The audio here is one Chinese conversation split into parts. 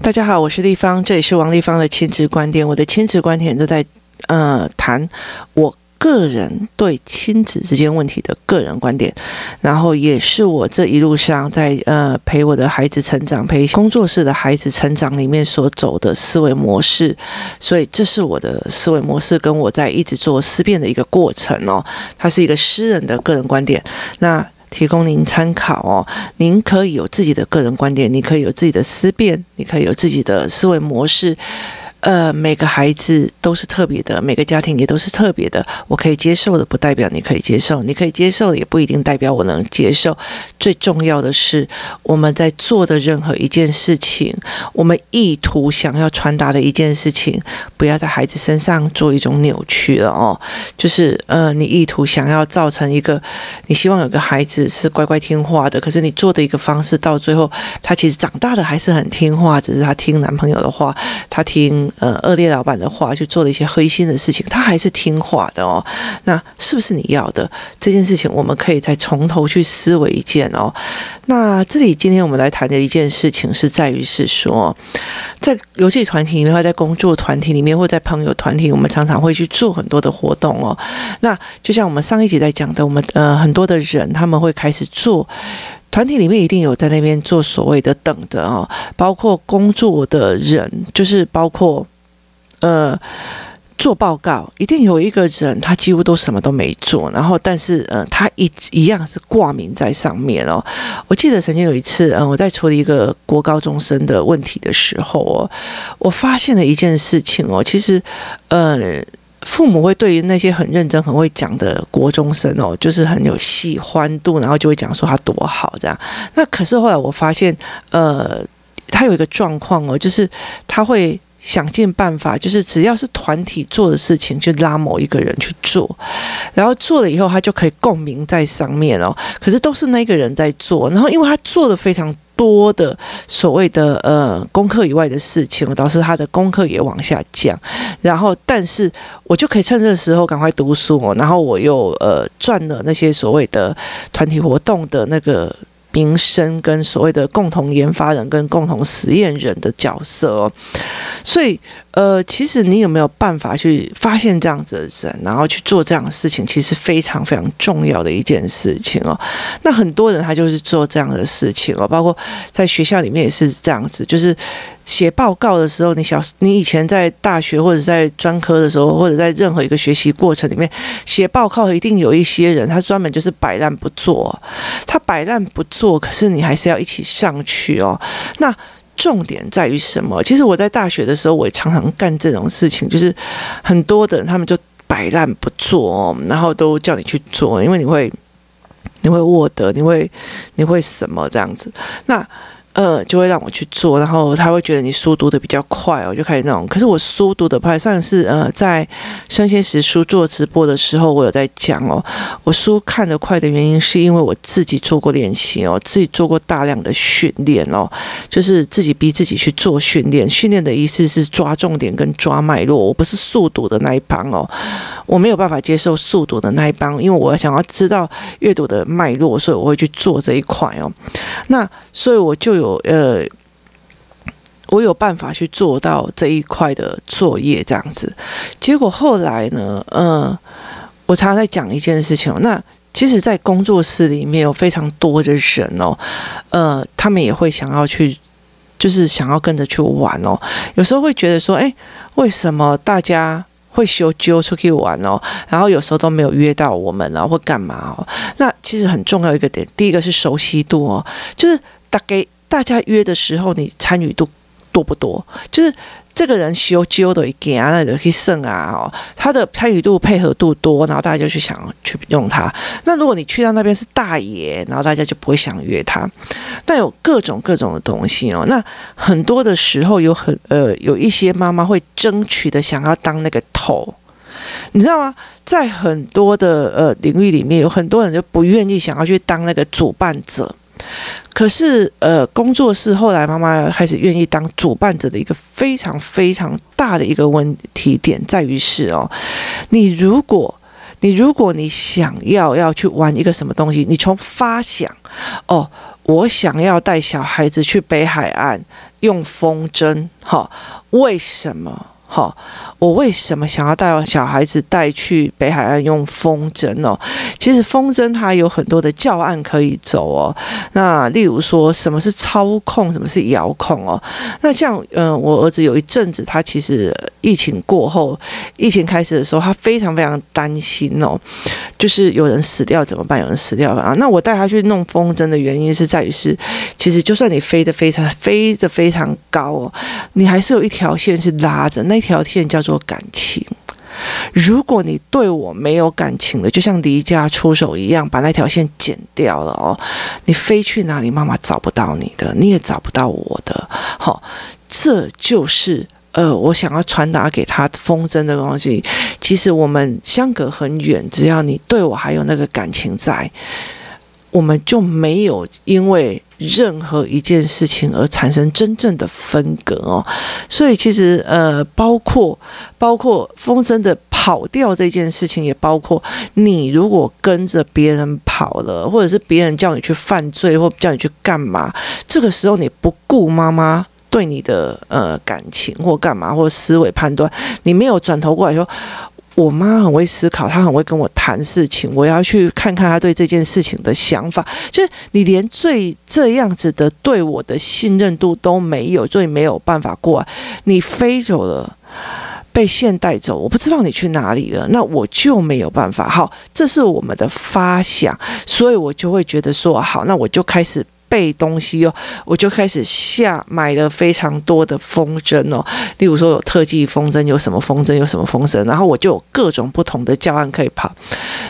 大家好，我是立方，这里是王立方的亲子观点。我的亲子观点都在呃谈我个人对亲子之间问题的个人观点，然后也是我这一路上在呃陪我的孩子成长、陪工作室的孩子成长里面所走的思维模式。所以这是我的思维模式，跟我在一直做思辨的一个过程哦。它是一个私人的个人观点。那。提供您参考哦，您可以有自己的个人观点，你可以有自己的思辨，你可以有自己的思维模式。呃，每个孩子都是特别的，每个家庭也都是特别的。我可以接受的，不代表你可以接受；你可以接受的，也不一定代表我能接受。最重要的是，我们在做的任何一件事情，我们意图想要传达的一件事情，不要在孩子身上做一种扭曲了哦。就是呃，你意图想要造成一个，你希望有个孩子是乖乖听话的，可是你做的一个方式，到最后他其实长大的还是很听话，只是他听男朋友的话，他听。呃，恶劣老板的话去做了一些黑心的事情，他还是听话的哦。那是不是你要的这件事情？我们可以再从头去思维一件哦。那这里今天我们来谈的一件事情是在于是说，在游戏团体里面，或在工作团体里面，或在朋友团体，我们常常会去做很多的活动哦。那就像我们上一集在讲的，我们呃很多的人他们会开始做。团体里面一定有在那边做所谓的等的哦，包括工作的人，就是包括呃做报告，一定有一个人他几乎都什么都没做，然后但是呃他一一样是挂名在上面哦。我记得曾经有一次，嗯、我在处理一个国高中生的问题的时候哦，我发现了一件事情哦，其实呃。父母会对于那些很认真、很会讲的国中生哦，就是很有喜欢度，然后就会讲说他多好这样。那可是后来我发现，呃，他有一个状况哦，就是他会想尽办法，就是只要是团体做的事情，就拉某一个人去做，然后做了以后，他就可以共鸣在上面哦。可是都是那个人在做，然后因为他做的非常。多的所谓的呃功课以外的事情，导致他的功课也往下降。然后，但是我就可以趁这个时候赶快读书，然后我又呃赚了那些所谓的团体活动的那个民生，跟所谓的共同研发人跟共同实验人的角色哦。所以。呃，其实你有没有办法去发现这样子的人，然后去做这样的事情，其实非常非常重要的一件事情哦。那很多人他就是做这样的事情哦，包括在学校里面也是这样子，就是写报告的时候，你小你以前在大学或者在专科的时候，或者在任何一个学习过程里面写报告，一定有一些人他专门就是摆烂不做，他摆烂不做，可是你还是要一起上去哦。那。重点在于什么？其实我在大学的时候，我也常常干这种事情，就是很多的人他们就摆烂不做，然后都叫你去做，因为你会，你会获得，你会，你会什么这样子？那。呃，就会让我去做，然后他会觉得你书读得比较快，我就开始那种。可是我书读得快，上次呃在生鲜时书做直播的时候，我有在讲哦，我书看得快的原因是因为我自己做过练习哦，自己做过大量的训练哦，就是自己逼自己去做训练。训练的意思是抓重点跟抓脉络，我不是速读的那一帮哦，我没有办法接受速读的那一帮，因为我想要知道阅读的脉络，所以我会去做这一块哦。那所以我就有。呃，我有办法去做到这一块的作业，这样子。结果后来呢，呃，我常常在讲一件事情。那其实，在工作室里面有非常多的人哦，呃，他们也会想要去，就是想要跟着去玩哦。有时候会觉得说，哎，为什么大家会修揪出去玩哦？然后有时候都没有约到我们，然后会干嘛哦？那其实很重要一个点，第一个是熟悉度哦，就是大概。大家约的时候，你参与度多不多？就是这个人修揪的一件啊，那就去胜啊，哦，他的参与度、配合度多，然后大家就去想去用他。那如果你去到那边是大爷，然后大家就不会想约他。但有各种各种的东西哦。那很多的时候有很呃有一些妈妈会争取的想要当那个头，你知道吗？在很多的呃领域里面，有很多人就不愿意想要去当那个主办者。可是，呃，工作室后来妈妈开始愿意当主办者的一个非常非常大的一个问题点在于是哦，你如果你如果你想要要去玩一个什么东西，你从发想哦，我想要带小孩子去北海岸用风筝，哈，为什么？好，我为什么想要带小孩子带去北海岸用风筝哦？其实风筝它有很多的教案可以走哦。那例如说，什么是操控，什么是遥控哦？那像嗯、我儿子有一阵子，他其实疫情过后，疫情开始的时候，他非常非常担心哦，就是有人死掉怎么办？有人死掉啊？那我带他去弄风筝的原因是在于是，其实就算你飞得非常飞得非常高哦，你还是有一条线是拉着那。条线叫做感情。如果你对我没有感情的，就像离家出走一样，把那条线剪掉了哦，你飞去哪里，妈妈找不到你的，你也找不到我的。好，这就是呃，我想要传达给他风筝的东西。其实我们相隔很远，只要你对我还有那个感情在。我们就没有因为任何一件事情而产生真正的分隔哦，所以其实呃，包括包括风筝的跑掉这件事情，也包括你如果跟着别人跑了，或者是别人叫你去犯罪或叫你去干嘛，这个时候你不顾妈妈对你的呃感情或干嘛或思维判断，你没有转头过来说。我妈很会思考，她很会跟我谈事情。我要去看看她对这件事情的想法。就是你连最这样子的对我的信任度都没有，所以没有办法过来。你飞走了，被线带走，我不知道你去哪里了，那我就没有办法。好，这是我们的发想，所以我就会觉得说，好，那我就开始。背东西哦，我就开始下买了非常多的风筝哦，例如说有特技风筝，有什么风筝，有什么风筝，然后我就有各种不同的教案可以跑，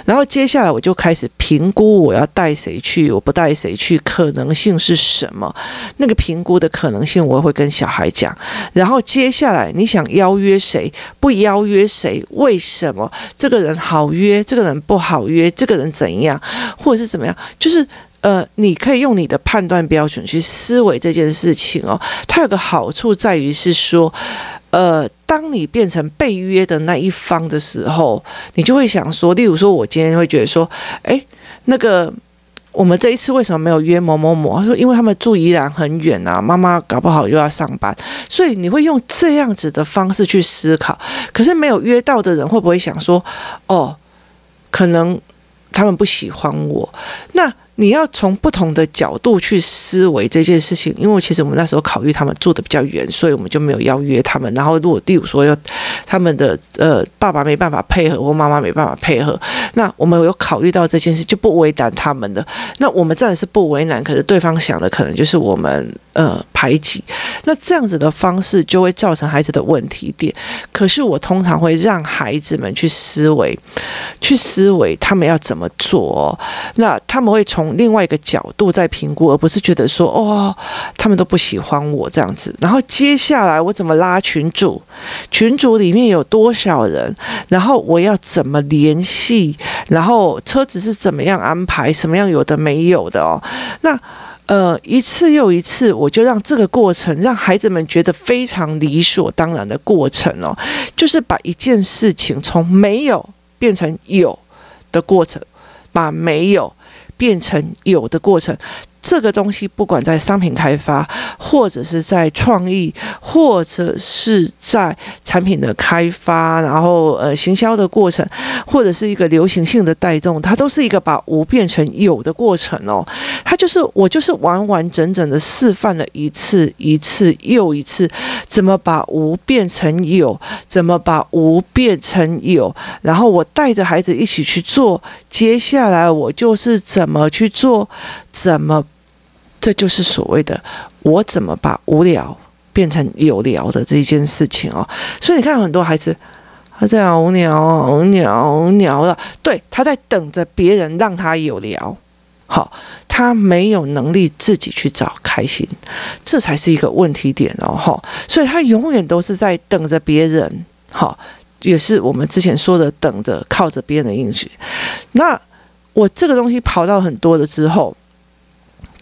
然后接下来我就开始评估我要带谁去，我不带谁去，可能性是什么？那个评估的可能性我会跟小孩讲，然后接下来你想邀约谁，不邀约谁，为什么？这个人好约，这个人不好约，这个人怎样，或者是怎么样？就是。呃，你可以用你的判断标准去思维这件事情哦。它有个好处在于是说，呃，当你变成被约的那一方的时候，你就会想说，例如说，我今天会觉得说，诶，那个我们这一次为什么没有约某某某？他说，因为他们住宜兰很远啊，妈妈搞不好又要上班，所以你会用这样子的方式去思考。可是没有约到的人会不会想说，哦，可能他们不喜欢我？那你要从不同的角度去思维这件事情，因为其实我们那时候考虑他们住得比较远，所以我们就没有邀约他们。然后如果例如说要他们的呃爸爸没办法配合或妈妈没办法配合，那我们有考虑到这件事就不为难他们的。那我们暂时不为难，可是对方想的可能就是我们呃排挤。那这样子的方式就会造成孩子的问题点。可是我通常会让孩子们去思维，去思维他们要怎么做。那他们会从从另外一个角度在评估，而不是觉得说哦，他们都不喜欢我这样子。然后接下来我怎么拉群组？群组里面有多少人？然后我要怎么联系？然后车子是怎么样安排？什么样有的没有的哦？那呃，一次又一次，我就让这个过程让孩子们觉得非常理所当然的过程哦，就是把一件事情从没有变成有的过程，把没有。变成有的过程。这个东西不管在商品开发，或者是在创意，或者是在产品的开发，然后呃行销的过程，或者是一个流行性的带动，它都是一个把无变成有的过程哦。它就是我就是完完整整的示范了一次一次又一次，怎么把无变成有，怎么把无变成有，然后我带着孩子一起去做，接下来我就是怎么去做，怎么。这就是所谓的我怎么把无聊变成有聊的这一件事情哦，所以你看很多孩子他在无聊无聊无聊了，对，他在等着别人让他有聊，好，他没有能力自己去找开心，这才是一个问题点哦，哈，所以他永远都是在等着别人，好，也是我们之前说的等着靠着别人的应许。那我这个东西跑到很多了之后。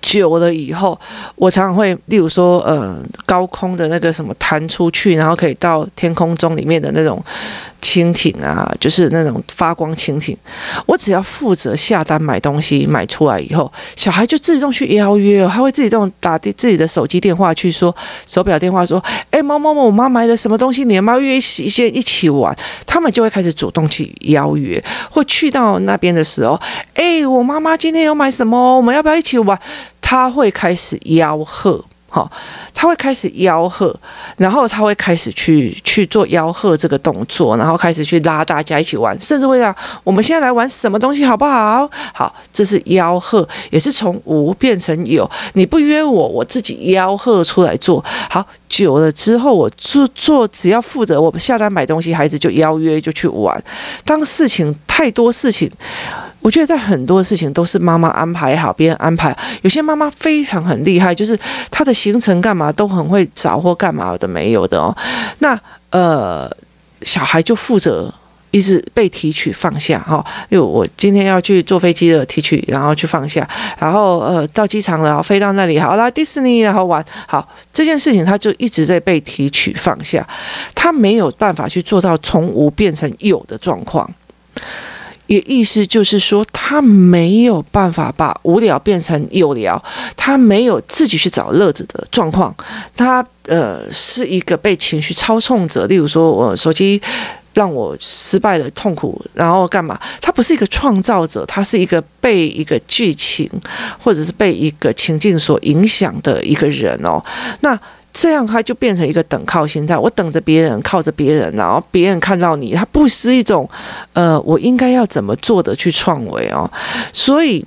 久了以后，我常常会，例如说，呃，高空的那个什么弹出去，然后可以到天空中里面的那种。蜻蜓啊，就是那种发光蜻蜓。我只要负责下单买东西，买出来以后，小孩就自动去邀约哦，他会自己动打自己的手机电话去说，手表电话说，哎，某某某，我妈买了什么东西，你要不要约一先一起玩？他们就会开始主动去邀约，或去到那边的时候，哎，我妈妈今天有买什么，我们要不要一起玩？他会开始吆喝。好，他会开始吆喝，然后他会开始去去做吆喝这个动作，然后开始去拉大家一起玩，甚至会让我们现在来玩什么东西好不好？好，这是吆喝，也是从无变成有。你不约我，我自己吆喝出来做。好，久了之后，我做做只要负责我们下单买东西，孩子就邀约就去玩。当事情太多事情。我觉得在很多事情都是妈妈安排好，别人安排。有些妈妈非常很厉害，就是她的行程干嘛都很会找或干嘛的没有的哦。那呃，小孩就负责一直被提取放下哈。因为我今天要去坐飞机的提取，然后去放下，然后呃到机场了，然后飞到那里，好啦，迪士尼，然后玩好这件事情，他就一直在被提取放下，他没有办法去做到从无变成有的状况。也意思就是说，他没有办法把无聊变成有聊，他没有自己去找乐子的状况，他呃是一个被情绪操纵者。例如说，我手机让我失败了，痛苦，然后干嘛？他不是一个创造者，他是一个被一个剧情或者是被一个情境所影响的一个人哦。那。这样他就变成一个等靠心态，我等着别人，靠着别人，然后别人看到你，他不是一种，呃，我应该要怎么做的去创维哦，所以。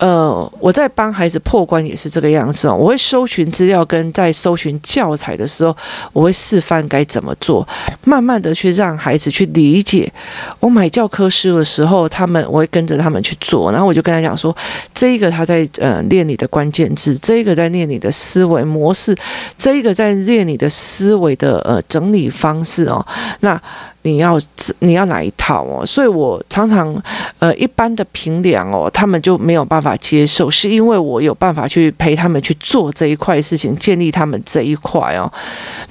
呃，我在帮孩子破关也是这个样子哦。我会搜寻资料，跟在搜寻教材的时候，我会示范该怎么做，慢慢的去让孩子去理解。我买教科书的时候，他们我会跟着他们去做，然后我就跟他讲说，这一个他在呃练你的关键字，这一个在练你的思维模式，这一个在练你的思维的呃整理方式哦。那。你要你要哪一套哦？所以我常常，呃，一般的平量哦，他们就没有办法接受，是因为我有办法去陪他们去做这一块事情，建立他们这一块哦。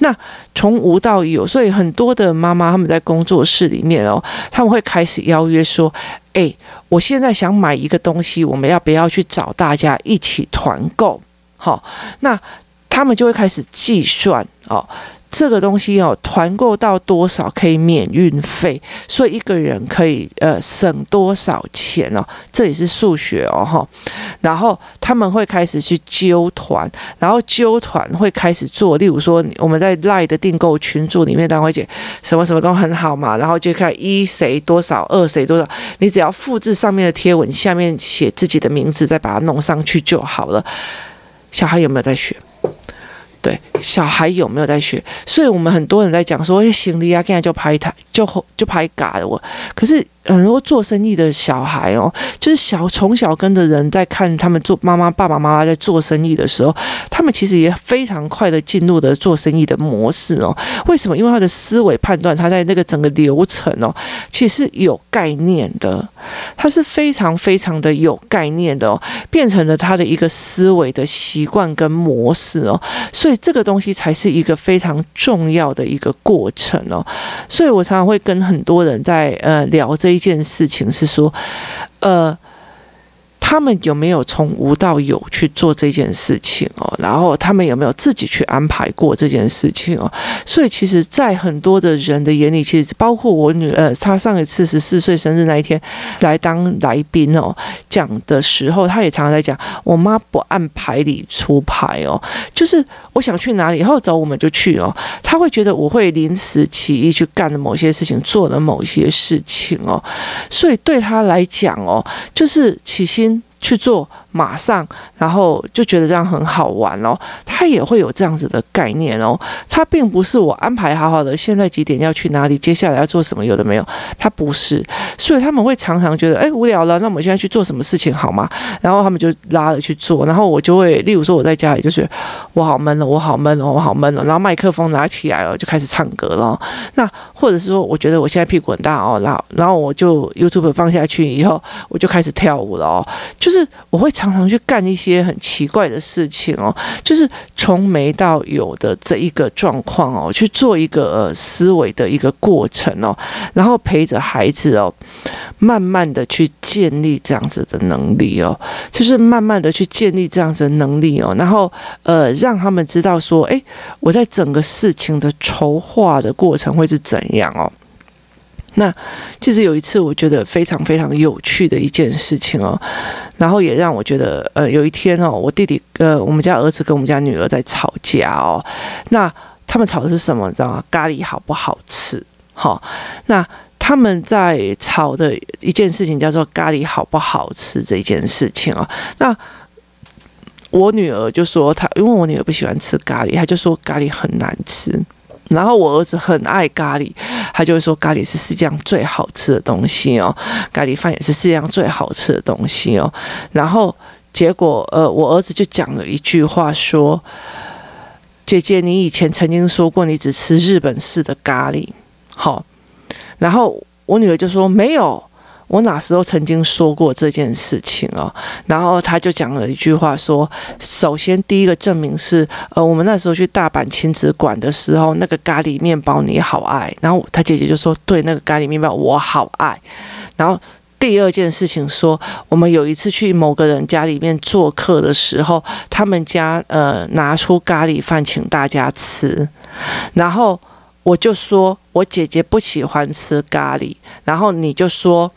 那从无到有，所以很多的妈妈他们在工作室里面哦，他们会开始邀约说：“诶，我现在想买一个东西，我们要不要去找大家一起团购？”好，那他们就会开始计算哦。这个东西哦，团购到多少可以免运费，所以一个人可以呃省多少钱哦，这也是数学哦哈。然后他们会开始去揪团，然后揪团会开始做，例如说我们在 LINE 的订购群组里面，当会姐什么什么都很好嘛，然后就看一谁多少，二谁多少，你只要复制上面的贴文，下面写自己的名字，再把它弄上去就好了。小孩有没有在学？对，小孩有没有在学？所以我们很多人在讲说，行李啊，现在就拍台，就就拍嘎了我。可是。很多做生意的小孩哦，就是小从小跟着人在看他们做妈妈爸爸妈妈在做生意的时候，他们其实也非常快的进入的做生意的模式哦。为什么？因为他的思维判断，他在那个整个流程哦，其实有概念的，他是非常非常的有概念的哦，变成了他的一个思维的习惯跟模式哦。所以这个东西才是一个非常重要的一个过程哦。所以我常常会跟很多人在呃聊这。一件事情是说，呃。他们有没有从无到有去做这件事情哦？然后他们有没有自己去安排过这件事情哦？所以其实，在很多的人的眼里，其实包括我女儿，她上一次十四岁生日那一天来当来宾哦，讲的时候，她也常常在讲，我妈不按牌理出牌哦，就是我想去哪里，然后走我们就去哦。她会觉得我会临时起意去干了某些事情，做了某些事情哦，所以对她来讲哦，就是起心。去做，马上，然后就觉得这样很好玩哦。他也会有这样子的概念哦。他并不是我安排好好的，现在几点要去哪里，接下来要做什么，有的没有。他不是，所以他们会常常觉得，哎，无聊了，那我们现在去做什么事情好吗？然后他们就拉着去做，然后我就会，例如说我在家里就是，我好闷了，我好闷了，我好闷了，然后麦克风拿起来了，就开始唱歌了。那或者是说，我觉得我现在屁股很大哦，然后然后我就 YouTube 放下去以后，我就开始跳舞了哦，就是我会。常常去干一些很奇怪的事情哦，就是从没到有的这一个状况哦，去做一个呃思维的一个过程哦，然后陪着孩子哦，慢慢的去建立这样子的能力哦，就是慢慢的去建立这样子的能力哦，然后呃让他们知道说，诶，我在整个事情的筹划的过程会是怎样哦。那其实有一次，我觉得非常非常有趣的一件事情哦，然后也让我觉得，呃，有一天哦，我弟弟呃，我们家儿子跟我们家女儿在吵架哦，那他们吵的是什么？你知道吗？咖喱好不好吃？好、哦，那他们在吵的一件事情叫做咖喱好不好吃这一件事情哦，那我女儿就说她，因为我女儿不喜欢吃咖喱，她就说咖喱很难吃。然后我儿子很爱咖喱，他就会说咖喱是世界上最好吃的东西哦，咖喱饭也是世界上最好吃的东西哦。然后结果，呃，我儿子就讲了一句话说：“姐姐，你以前曾经说过你只吃日本式的咖喱，好。”然后我女儿就说：“没有。”我哪时候曾经说过这件事情哦？然后他就讲了一句话说：首先第一个证明是，呃，我们那时候去大阪亲子馆的时候，那个咖喱面包你好爱。然后他姐姐就说：对，那个咖喱面包我好爱。然后第二件事情说，我们有一次去某个人家里面做客的时候，他们家呃拿出咖喱饭请大家吃，然后。我就说，我姐姐不喜欢吃咖喱，然后你就说，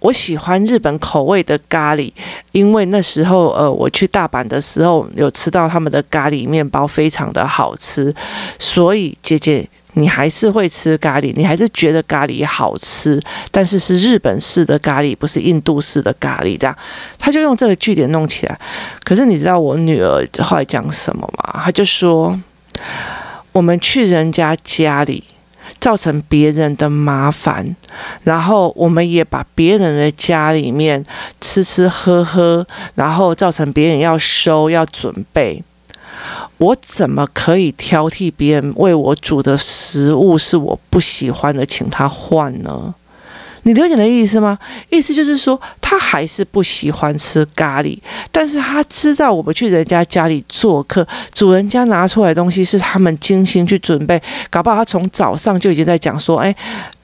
我喜欢日本口味的咖喱，因为那时候呃，我去大阪的时候有吃到他们的咖喱面包，非常的好吃，所以姐姐你还是会吃咖喱，你还是觉得咖喱好吃，但是是日本式的咖喱，不是印度式的咖喱，这样，他就用这个句点弄起来。可是你知道我女儿后来讲什么吗？她就说。我们去人家家里，造成别人的麻烦，然后我们也把别人的家里面吃吃喝喝，然后造成别人要收要准备。我怎么可以挑剔别人为我煮的食物是我不喜欢的，请他换呢？你了解的意思吗？意思就是说，他还是不喜欢吃咖喱，但是他知道我们去人家家里做客，主人家拿出来东西是他们精心去准备，搞不好他从早上就已经在讲说，哎，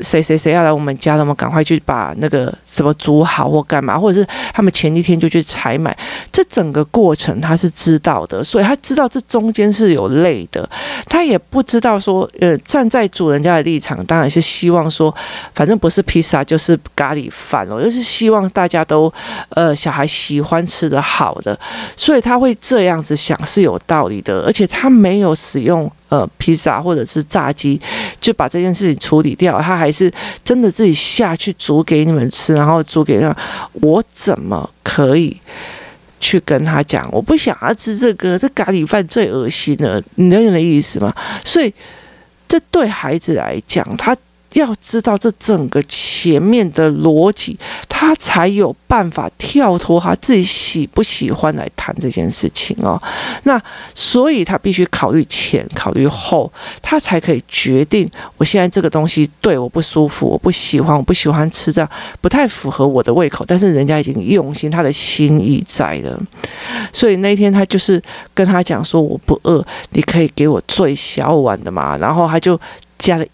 谁谁谁要来我们家，那么赶快去把那个什么煮好或干嘛，或者是他们前一天就去采买，这整个过程他是知道的，所以他知道这中间是有累的，他也不知道说，呃，站在主人家的立场，当然是希望说，反正不是披萨就。是咖喱饭哦，就是希望大家家都呃小孩喜欢吃的好的，所以他会这样子想是有道理的，而且他没有使用呃披萨或者是炸鸡就把这件事情处理掉，他还是真的自己下去煮给你们吃，然后煮给他，我怎么可以去跟他讲？我不想要吃这个，这咖喱饭最恶心了，你懂我的意思吗？所以这对孩子来讲，他。要知道这整个前面的逻辑，他才有办法跳脱他自己喜不喜欢来谈这件事情哦。那所以他必须考虑前，考虑后，他才可以决定我现在这个东西对我不舒服，我不喜欢，我不喜欢吃这样，不太符合我的胃口。但是人家已经用心，他的心意在了。所以那天他就是跟他讲说：“我不饿，你可以给我最小碗的嘛。”然后他就加了。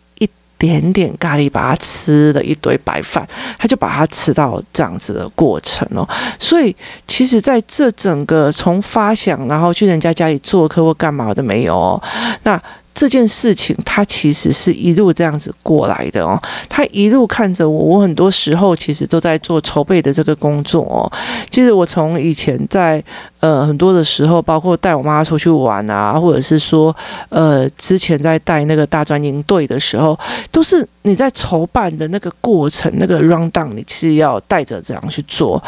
点点咖喱，把它吃了一堆白饭，他就把它吃到这样子的过程哦。所以，其实在这整个从发想，然后去人家家里做客或干嘛的没有哦，那。这件事情，他其实是一路这样子过来的哦。他一路看着我，我很多时候其实都在做筹备的这个工作哦。其实我从以前在呃很多的时候，包括带我妈出去玩啊，或者是说呃之前在带那个大专营队的时候，都是你在筹办的那个过程，那个 round down 你是要带着这样去做。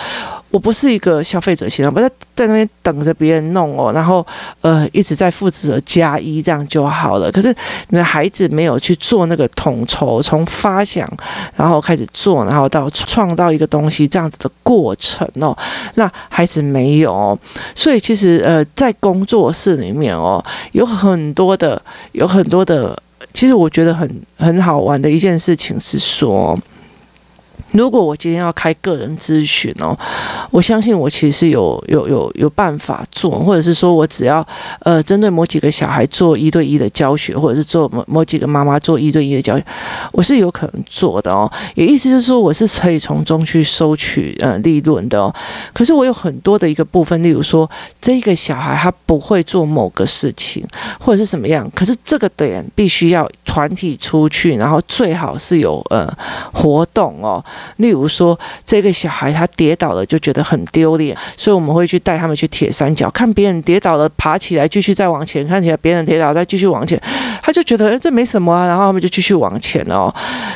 我不是一个消费者型，不在在那边等着别人弄哦，然后呃一直在负责加一这样就好了。可是你的孩子没有去做那个统筹，从发想然后开始做，然后到创造一个东西这样子的过程哦，那孩子没有，所以其实呃在工作室里面哦，有很多的有很多的，其实我觉得很很好玩的一件事情是说。如果我今天要开个人咨询哦，我相信我其实有有有有办法做，或者是说我只要呃针对某几个小孩做一对一的教学，或者是做某某几个妈妈做一对一的教学，我是有可能做的哦。也意思就是说，我是可以从中去收取呃利润的哦。可是我有很多的一个部分，例如说这个小孩他不会做某个事情，或者是什么样，可是这个点必须要团体出去，然后最好是有呃活动哦。例如说，这个小孩他跌倒了就觉得很丢脸，所以我们会去带他们去铁三角，看别人跌倒了爬起来继续再往前，看起来别人跌倒再继续往前，他就觉得这没什么啊，然后他们就继续往前哦。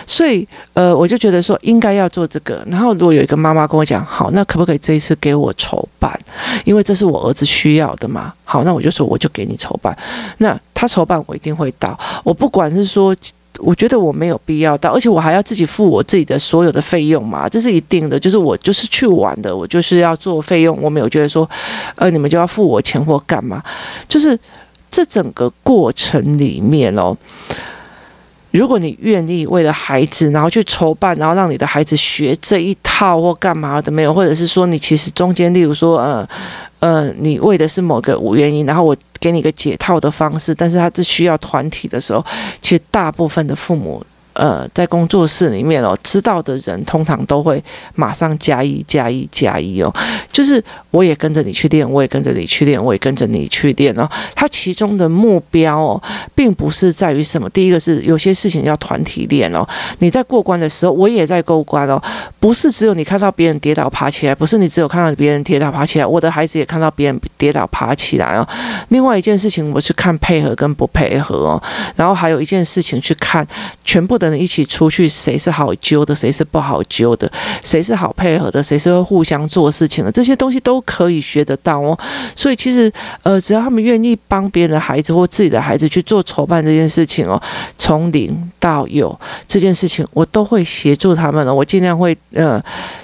所以呃，我就觉得说应该要做这个。然后如果有一个妈妈跟我讲，好，那可不可以这一次给我筹办？因为这是我儿子需要的嘛。好，那我就说我就给你筹办。那他筹办我一定会到，我不管是说。我觉得我没有必要到，而且我还要自己付我自己的所有的费用嘛，这是一定的。就是我就是去玩的，我就是要做费用，我没有觉得说，呃，你们就要付我钱或干嘛。就是这整个过程里面哦，如果你愿意为了孩子，然后去筹办，然后让你的孩子学这一套或干嘛的没有，或者是说你其实中间，例如说，呃。呃，你为的是某个原因，然后我给你一个解套的方式，但是他是需要团体的时候，其实大部分的父母。呃，在工作室里面哦，知道的人通常都会马上加一加一加一哦，就是我也跟着你去练，我也跟着你去练，我也跟着你去练哦。他其中的目标哦，并不是在于什么，第一个是有些事情要团体练哦。你在过关的时候，我也在过关哦，不是只有你看到别人跌倒爬起来，不是你只有看到别人跌倒爬起来，我的孩子也看到别人跌倒爬起来哦。另外一件事情，我去看配合跟不配合哦，然后还有一件事情去看全部的。一起出去，谁是好揪的，谁是不好揪的，谁是好配合的，谁是会互相做事情的，这些东西都可以学得到哦。所以其实，呃，只要他们愿意帮别人的孩子或自己的孩子去做筹办这件事情哦，从零到有这件事情，我都会协助他们的。我尽量会，呃，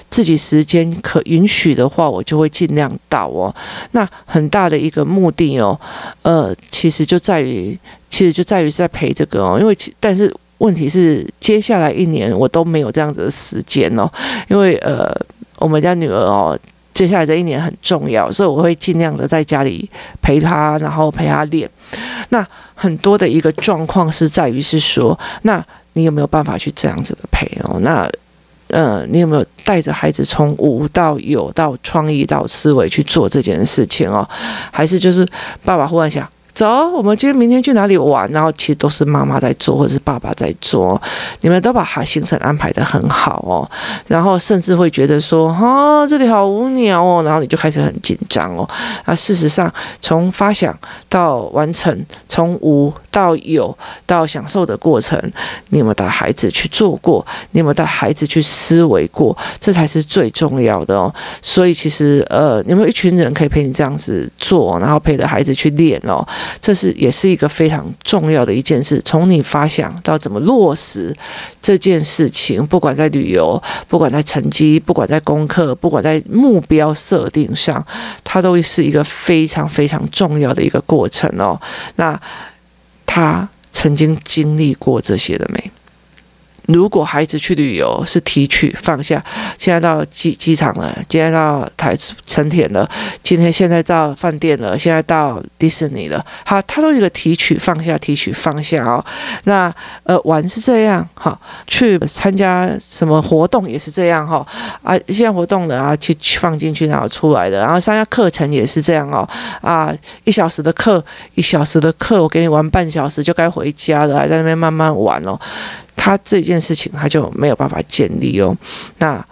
自己时间可允许的话，我就会尽量到哦。那很大的一个目的哦，呃，其实就在于，其实就在于在陪这个哦，因为其但是。问题是，接下来一年我都没有这样子的时间哦，因为呃，我们家女儿哦，接下来这一年很重要，所以我会尽量的在家里陪她，然后陪她练。那很多的一个状况是在于是说，那你有没有办法去这样子的陪哦？那呃，你有没有带着孩子从无到有到创意到思维去做这件事情哦？还是就是爸爸忽然想。走，我们今天明天去哪里玩？然后其实都是妈妈在做，或者是爸爸在做。你们都把行行程安排得很好哦，然后甚至会觉得说，哈，这里好无聊哦，然后你就开始很紧张哦。啊，事实上，从发想到完成，从无到有到享受的过程，你有没有带孩子去做过？你有没有带孩子去思维过？这才是最重要的哦。所以其实，呃，有没有一群人可以陪你这样子做，然后陪着孩子去练哦？这是也是一个非常重要的一件事，从你发想到怎么落实这件事情，不管在旅游，不管在成绩，不管在功课，不管在目标设定上，它都是一个非常非常重要的一个过程哦。那他曾经经历过这些的没？如果孩子去旅游是提取放下，现在到机机场了，今天到台成田了，今天现在到饭店了，现在到迪士尼了，好，他都是一个提取放下，提取放下哦。那呃玩是这样哈，去参加什么活动也是这样哈啊，现在活动了啊，去放进去然后出来的，然后参加课程也是这样哦啊，一小时的课，一小时的课，我给你玩半小时就该回家了，还在那边慢慢玩哦。他这件事情他就没有办法建立哦，那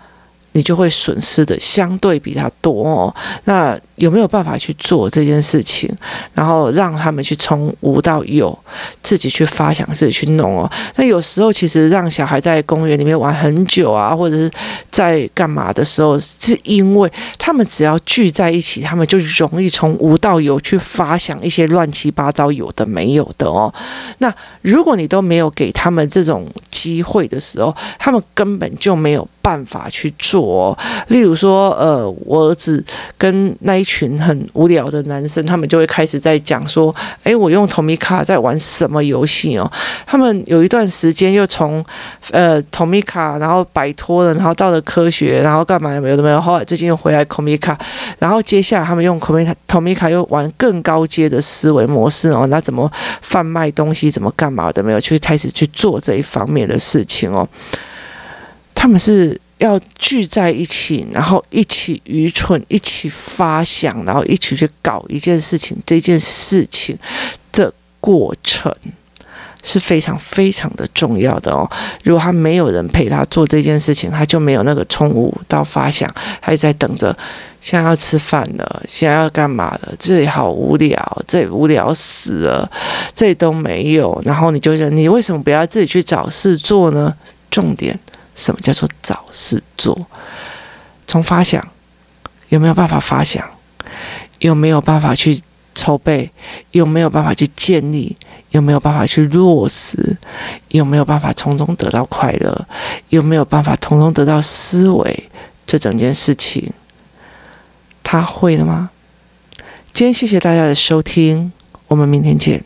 你就会损失的相对比他多哦，那。有没有办法去做这件事情，然后让他们去从无到有，自己去发想，自己去弄哦。那有时候其实让小孩在公园里面玩很久啊，或者是在干嘛的时候，是因为他们只要聚在一起，他们就容易从无到有去发想一些乱七八糟有的没有的哦。那如果你都没有给他们这种机会的时候，他们根本就没有办法去做做哦。例如说，呃，我儿子跟那一群很无聊的男生，他们就会开始在讲说，诶，我用 Tomica 在玩什么游戏哦？他们有一段时间又从呃 Tomica，然后摆脱了，然后到了科学，然后干嘛有没有都没有。后来最近又回来 Comica，然后接下来他们用 Comica Tomica 又玩更高阶的思维模式哦，那怎么贩卖东西，怎么干嘛的没有去开始去做这一方面的事情哦。他们是要聚在一起，然后一起愚蠢，一起发想，然后一起去搞一件事情。这件事情的过程。是非常非常的重要的哦。如果他没有人陪他做这件事情，他就没有那个从无到发想，他也在等着，现在要吃饭了，现在要干嘛了？这里好无聊，这里无聊死了，这里都没有。然后你就觉得，你为什么不要自己去找事做呢？重点，什么叫做找事做？从发想，有没有办法发想？有没有办法去筹备？有没有办法去建立？有没有办法去落实？有没有办法从中得到快乐？有没有办法从中得到思维？这整件事情，他会了吗？今天谢谢大家的收听，我们明天见。